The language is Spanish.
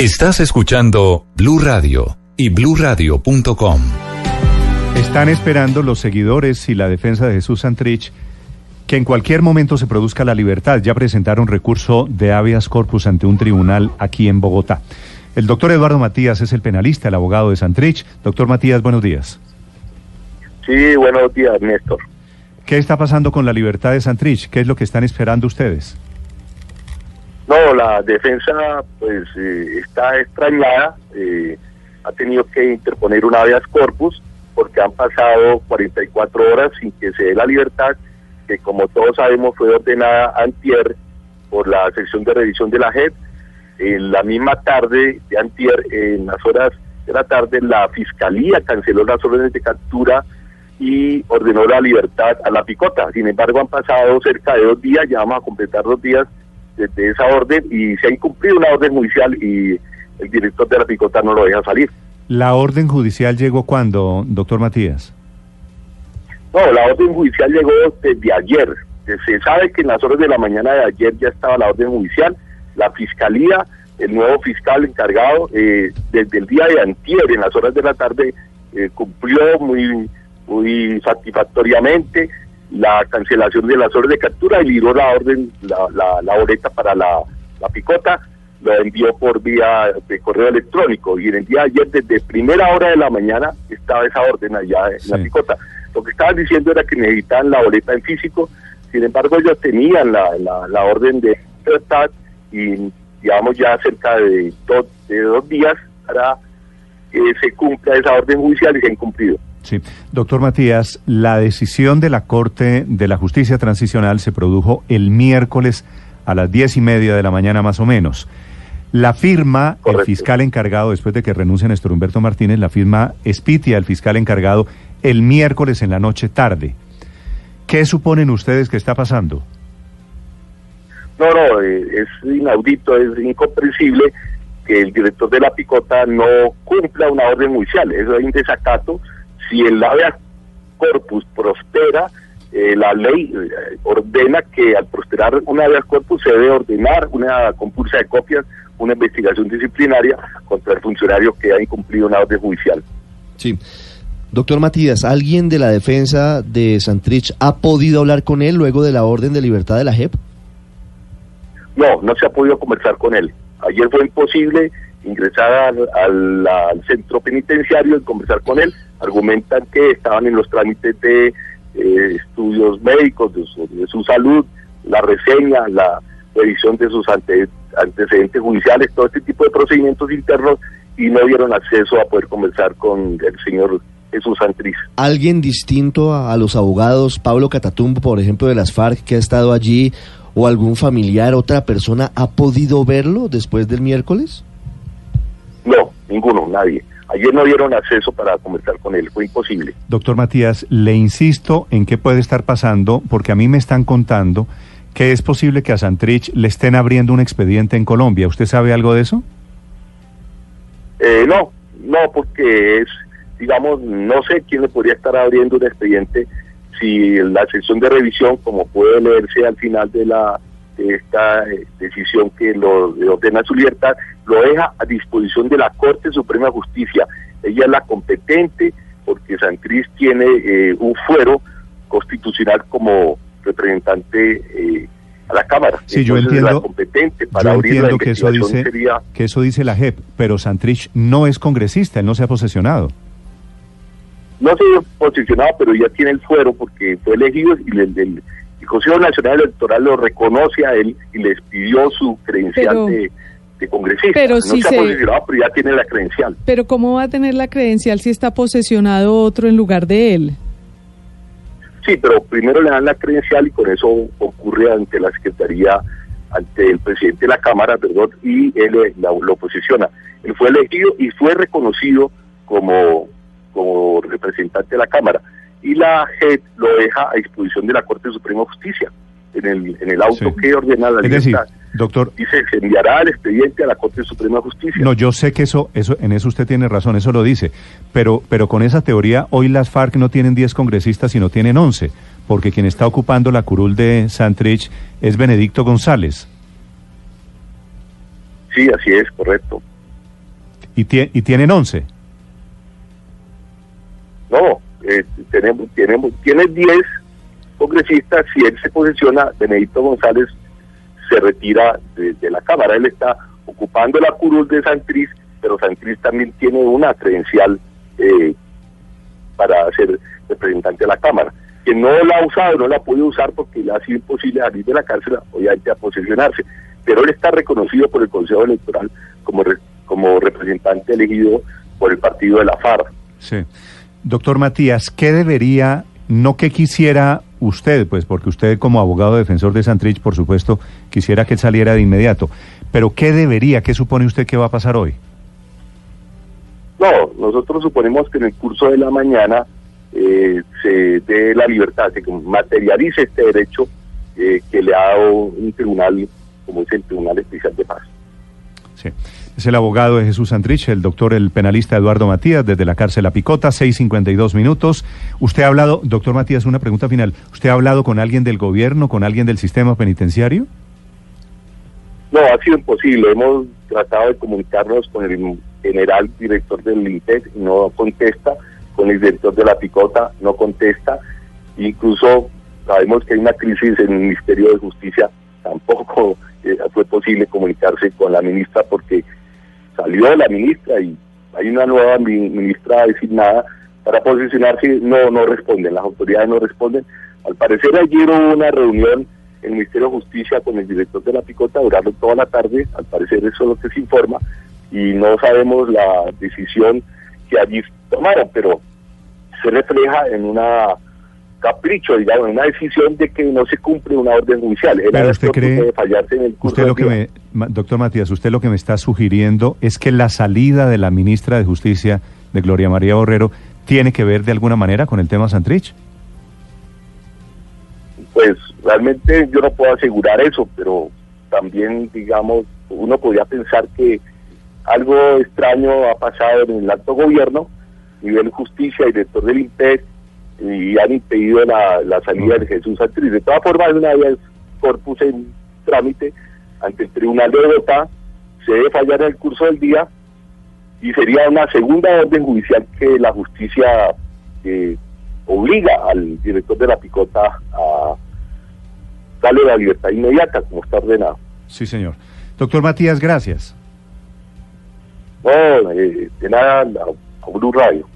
Estás escuchando Blue Radio y bluradio.com. Están esperando los seguidores y la defensa de Jesús Santrich que en cualquier momento se produzca la libertad. Ya presentaron recurso de habeas corpus ante un tribunal aquí en Bogotá. El doctor Eduardo Matías es el penalista, el abogado de Santrich. Doctor Matías, buenos días. Sí, buenos días, Néstor. ¿Qué está pasando con la libertad de Santrich? ¿Qué es lo que están esperando ustedes? No, la defensa pues eh, está extrañada, eh, ha tenido que interponer un habeas corpus porque han pasado 44 horas sin que se dé la libertad, que como todos sabemos fue ordenada antier por la sección de revisión de la JEP. En la misma tarde de antier, en las horas de la tarde, la fiscalía canceló las órdenes de captura y ordenó la libertad a la picota. Sin embargo, han pasado cerca de dos días, ya vamos a completar dos días de, esa orden y se ha incumplido una orden judicial y el director de la picota no lo deja salir. ¿La orden judicial llegó cuándo, doctor Matías? No, la orden judicial llegó desde ayer. Se sabe que en las horas de la mañana de ayer ya estaba la orden judicial. La fiscalía, el nuevo fiscal encargado, eh, desde el día de antier, en las horas de la tarde, eh, cumplió muy, muy satisfactoriamente la cancelación de las órdenes de captura y libró la orden, la, la, boleta para la, picota, lo envió por vía de correo electrónico y en el día de ayer, desde primera hora de la mañana, estaba esa orden allá en la picota. Lo que estaban diciendo era que necesitaban la boleta en físico, sin embargo ellos tenían la, la, orden de libertad y llevamos ya cerca de dos, de dos días para que se cumpla esa orden judicial y se ha incumplido. Sí, doctor Matías, la decisión de la Corte de la Justicia Transicional se produjo el miércoles a las diez y media de la mañana más o menos. La firma, el fiscal encargado, después de que renuncia Néstor Humberto Martínez, la firma Espitia, el fiscal encargado, el miércoles en la noche tarde. ¿Qué suponen ustedes que está pasando? No, no, eh, es inaudito, es incomprensible que el director de la picota no cumpla una orden judicial. Eso es un desacato si el habeas corpus prospera, eh, la ley eh, ordena que al prosperar un habeas corpus se debe ordenar una compulsa de copias, una investigación disciplinaria contra el funcionario que ha incumplido una orden judicial. Sí. Doctor Matías, ¿alguien de la defensa de Santrich ha podido hablar con él luego de la orden de libertad de la JEP? No, no se ha podido conversar con él. Ayer fue imposible ingresar al, centro penitenciario y conversar con él. Argumentan que estaban en los trámites de eh, estudios médicos, de su, salud, la reseña, la revisión de sus antecedentes judiciales, todo este tipo de procedimientos internos y no dieron acceso a poder conversar con el señor Jesús Santriz. ¿Alguien distinto a, a los abogados, Pablo Catatumbo, por ejemplo, de las FARC, que ha estado allí, o algún familiar, otra persona, ha podido verlo después del miércoles? No, ninguno, nadie. Ayer no dieron acceso para conversar con él, fue imposible. Doctor Matías, le insisto en qué puede estar pasando, porque a mí me están contando que es posible que a Santrich le estén abriendo un expediente en Colombia. ¿Usted sabe algo de eso? Eh, no, no, porque es, digamos, no sé quién le podría estar abriendo un expediente si la sección de revisión, como puede leerse al final de la esta eh, decisión que lo ordena su libertad, lo deja a disposición de la Corte Suprema de Justicia. Ella es la competente porque Santriz tiene eh, un fuero constitucional como representante eh, a la Cámara. Sí, yo entiendo, competente para entiendo que eso dice que eso dice la JEP, pero Santrich no es congresista, él no se ha posesionado. No se ha posesionado, pero ya tiene el fuero porque fue elegido y el, el Consejo Nacional Electoral lo reconoce a él y les pidió su credencial de, congresista. Pero no si se ha pero ya tiene la credencial. Pero ¿cómo va a tener la credencial si está posesionado otro en lugar de él? Sí, pero primero le dan la credencial y con eso ocurre ante la Secretaría, ante el presidente de la Cámara, perdón, y él eh, lo posiciona. Él fue elegido y fue reconocido como, como representante de la Cámara y la JEP lo deja a disposición de la Corte Suprema de Justicia en el, en el auto que ordena la libertad. doctor, dice se enviará el expediente a la Corte Suprema de Justicia. No, yo sé que eso, eso, en eso usted tiene razón, eso lo dice, pero, pero con esa teoría hoy las FARC no tienen 10 congresistas, sino tienen 11, porque quien está ocupando la curul de Santrich es Benedicto González. Sí, así es, correcto. ¿Y, tie- y tienen 11? No, eh, tenemos, tenemos, tiene 10 congresistas. Si él se posiciona, Benedicto González se retira de, la Cámara. Él está ocupando la curul de Santriz, pero Santriz también tiene una credencial eh, para ser representante de la Cámara. Que no la ha usado, no la ha usar porque le ha sido imposible salir de la cárcel, obviamente, a posesionarse. Pero él está reconocido por el Consejo Electoral como, re- como representante elegido por el partido de la FARC. Sí. Doctor Matías, ¿qué debería, no que quisiera usted, pues porque usted como abogado defensor de Santrich, por supuesto, quisiera que él saliera de inmediato, pero ¿qué debería, qué supone usted que va a pasar hoy? No, nosotros suponemos que en el curso de la mañana eh, se dé la libertad, se materialice este derecho eh, que le ha dado un tribunal, como es el Tribunal Especial de Paz. Sí. Es el abogado de Jesús Santrich, el doctor, el penalista Eduardo Matías, desde la cárcel La Picota, 6.52 minutos. Usted ha hablado, doctor Matías, una pregunta final. ¿Usted ha hablado con alguien del gobierno, con alguien del sistema penitenciario? No, ha sido imposible. Hemos tratado de comunicarnos con el general director del INTEC y no contesta, con el director de la Picota no contesta. Incluso sabemos que hay una crisis en el Ministerio de Justicia, tampoco eh, fue posible comunicarse con la ministra porque salió la ministra y hay una nueva mi- ministra designada para posicionarse, no, no responden, las autoridades no responden. Al parecer ayer hubo una reunión en el Ministerio de Justicia con el director de la Picota, duraron toda la tarde, al parecer eso es lo que se informa, y no sabemos la decisión que allí tomaron, pero se refleja en una capricho, digamos, en una decisión de que no se cumple una orden judicial. Pero usted cree- fallarse en el curso Usted lo que me, doctor Matías, usted lo que me está sugiriendo es que la salida de la ministra de Justicia, de Gloria María Borrero, tiene que ver de alguna manera con el tema Santrich. Pues realmente yo no puedo asegurar eso, pero también, digamos, uno podría pensar que algo extraño ha pasado en el alto gobierno, nivel justicia y director del INPEC, y han impedido la, la salida de Jesús Santriz. De todas formas, una vez corpus en trámite ante el Tribunal de Bogotá, se debe fallar en el curso del día y sería una segunda orden judicial que la justicia eh, obliga al director de la picota a darle la libertad inmediata, como está ordenado. Sí, señor. Doctor Matías, gracias. No, eh, de nada, a, Blue Radio.